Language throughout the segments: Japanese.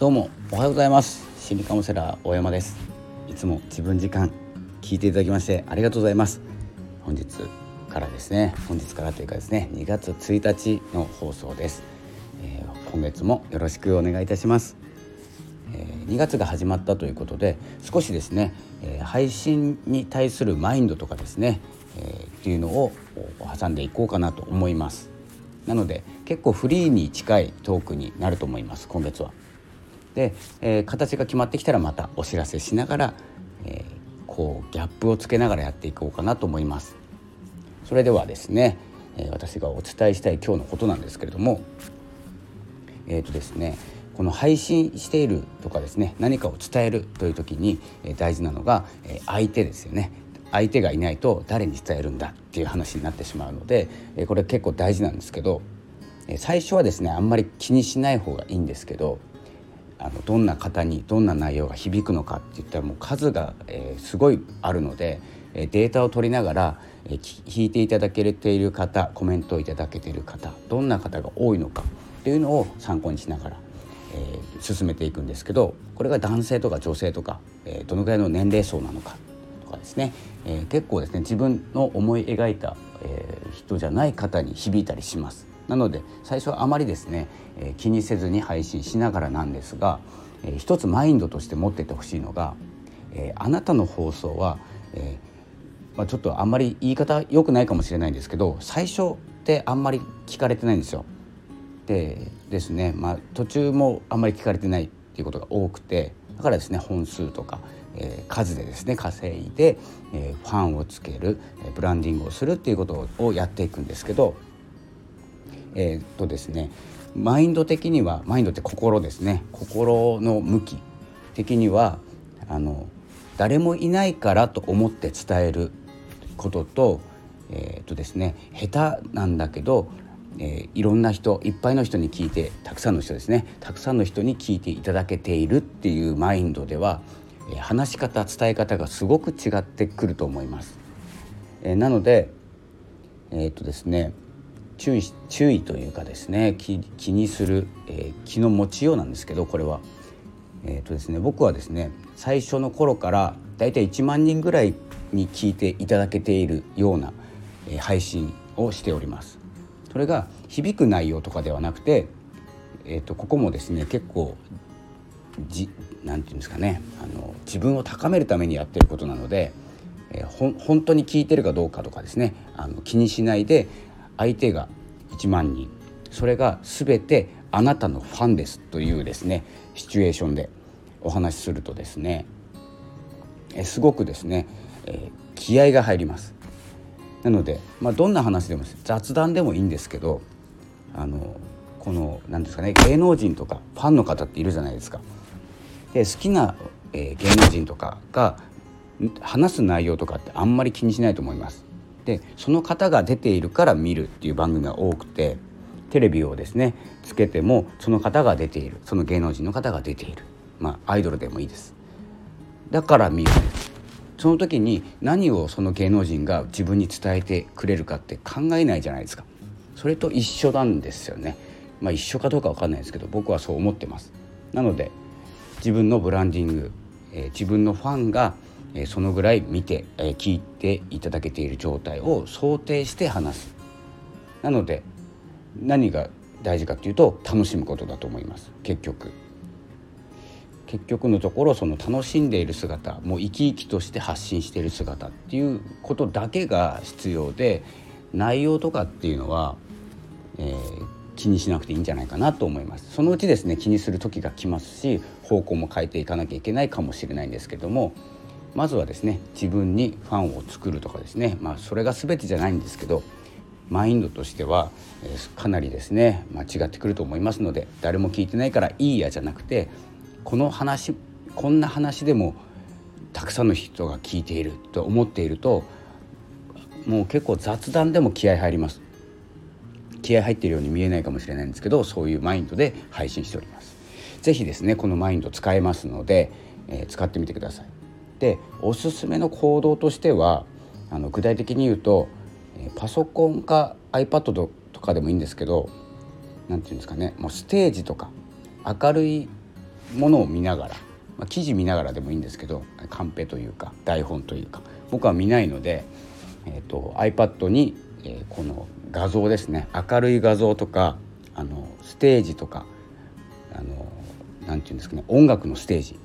どうもおはようございます。心理カウンセラー大山です。いつも自分時間聞いていただきましてありがとうございます。本日からですね本日からというかですね2月1日の放送です、えー、今月もよろしくお願いいたします、えー、2月が始まったということで少しですね、えー、配信に対するマインドとかですね、えー、っていうのを挟んでいこうかなと思います。なので結構フリーに近いトークになると思います今月は。で、えー、形が決まってきたらまたお知らせしながら、えー、こうギャップをつけながらやっていこうかなと思います。それではですね、えー、私がお伝えしたい今日のことなんですけれどもえっ、とですねこの配信しているとかですね何かを伝えるという時に大事なのが相手ですよね。相手がいないと誰に伝えるんだっていう話になってしまうのでこれ結構大事なんですけど最初はですねあんまり気にしない方がいいんですけどあのどんな方にどんな内容が響くのかっていったらもう数が、えー、すごいあるのでえデータを取りながら、えー、聞いていただけている方コメントをいただけている方どんな方が多いのかっていうのを参考にしながら、えー、進めていくんですけどこれが男性とか女性とか、え、どのぐらいの年齢層なのかとかですね、え、結構ですね自分の思い描いた、え、人じゃない方に響いたりします。なので最初はあまりですね、え、気にせずに配信しながらなんですが、えー、一つマインドとして持っててほしいのが、え、あなたの放送は、えまあ、ちょっとあんまり言い方良くないかもしれないんですけど最初ってあんまり聞かれてないんですよ。でですね、まあ、途中もあんまり聞かれてないっていうことが多くてだからですね本数とか、え、数でですね稼いで、え、ファンをつける、え、ブランディングをするっていうことをやっていくんですけどえー、っとですねマインド的にはマインドって心ですね心の向き的にはあの誰もいないからと思って伝えることと,、えー、っとですね下手なんだけど、えー、いろんな人いっぱいの人に聞いてたくさんの人ですねたくさんの人に聞いていただけているっていうマインドでは、話し方伝え方がすごく違ってくると思います。えー、なのでえ、っとですね注意注意というかですね気気にする、えー、気の持ちようなんですけどこれは。えーとですね、僕はですね最初の頃からだいたい1万人ぐらいに聞いていただけているような、えー、配信をしております。それが響く内容とかではなくて、えーと、ここもですね結構じなんていうんですかねあの自分を高めるためにやってることなので、えー、ほ本当に聞いてるかどうかとかですねあの気にしないで相手が1万人それが全てあなたのファンですというですねシチュエーションでお話しするとですねえすごくですね、え、気合が入りますなので、まあ、どんな話でも雑談でもいいんですけどあのこの何ですかね芸能人とかファンの方っているじゃないですか。で好きな、え、芸能人とかが話す内容とかってあんまり気にしないと思います。でその方が出ているから見るっていう番組が多くてテレビをですねつけてもその方が出ているその芸能人の方が出ている。まあアイドルでもいいです。だから見るその時に何をその芸能人が自分に伝えてくれるかって考えないじゃないですか。それと一緒なんですよね。まあ一緒かどうか分かんないですけど僕はそう思ってます。なので自分のブランディング、えー、自分のファンがえそのぐらい見て、え聞いていただけている状態を想定して話す。なので何が大事かっていうと楽しむことだと思います。結局。結局のところその楽しんでいる姿もう生き生きとして発信している姿っていうことだけが必要で内容とかっていうのは、えー、気にしなくていいんじゃないかなと思います。そのうちですね気にする時が来ますし方向も変えていかなきゃいけないかもしれないんですけどもまずはですね自分にファンを作るとかですね。まあそれが全てじゃないんですけどマインドとしては、えかなりですね間違ってくると思いますので誰も聞いてないからいいやじゃなくてこの話こんな話でもたくさんの人が聞いていると思っているともう結構雑談でも気合入ります。気合入ってるように見えないかもしれないんですけどそういうマインドで配信しております。是非ですねこのマインド使えますので、えー、使ってみてください。でおすすめの行動としてはあの具体的に言うとパソコンか iPad とかでもいいんですけど何て言うんですかねもうステージとか明るいものを見ながら、まあ、記事見ながらでもいいんですけどカンペというか台本というか僕は見ないので、えーと、iPad に、えー、この画像ですね明るい画像とかあのステージとかあのなていうんですかね音楽のステージ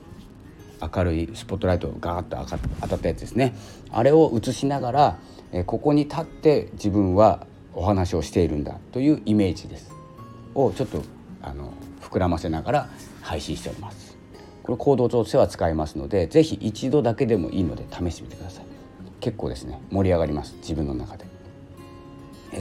明るいスポットライトがガーッと当たったやつですね。あれを映しながら、えここに立って自分はお話をしているんだというイメージです。をちょっとあの膨らませながら配信しております。これ行動としては使えますので是非一度だけでもいいので試してみてください。結構ですね盛り上がります。自分の中で。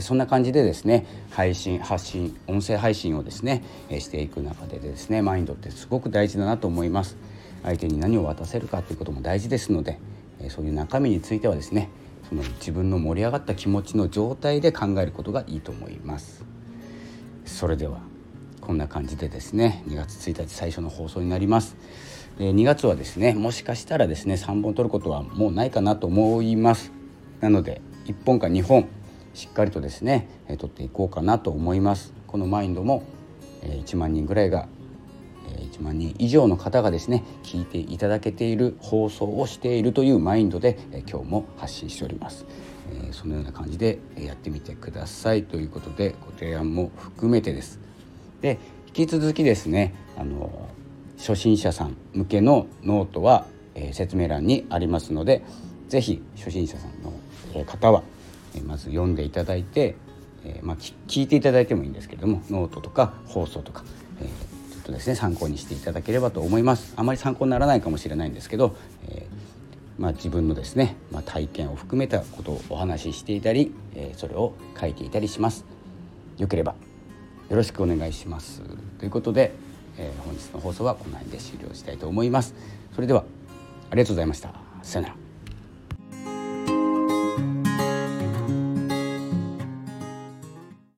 そんな感じでですね配信発信音声配信をですねしていく中でですねマインドってすごく大事だなと思います。相手に何を渡せるかということも大事ですのでえそういう中身についてはですねその自分の盛り上がった気持ちの状態で考えることがいいと思います。それではこんな感じでですね2月1日最初の放送になります。2月はですねもしかしたらですね3本取ることはもうないかなと思います。なので1本か2本しっかりとですね取っていこうかなと思います。このマインドも1万人ぐらいが1万人以上の方がですね聞いていただけている放送をしているというマインドで今日も発信しております。そのような感じでやってみてくださいということでご提案も含めてです。で引き続きですねあの初心者さん向けのノートは、え説明欄にありますので是非初心者さんの方はまず読んでいただいて、え、まあ、聞いていただいてもいいんですけれどもノートとか放送とか、とですね参考にしていただければと思います。あまり参考にならないかもしれないんですけど、えー、まあ、自分のですね、まあ、体験を含めたことをお話ししていたり、えそれを書いていたりします。よければよろしくお願いします。ということで、え本日の放送はこの辺で終了したいと思います。それではありがとうございました。さよなら。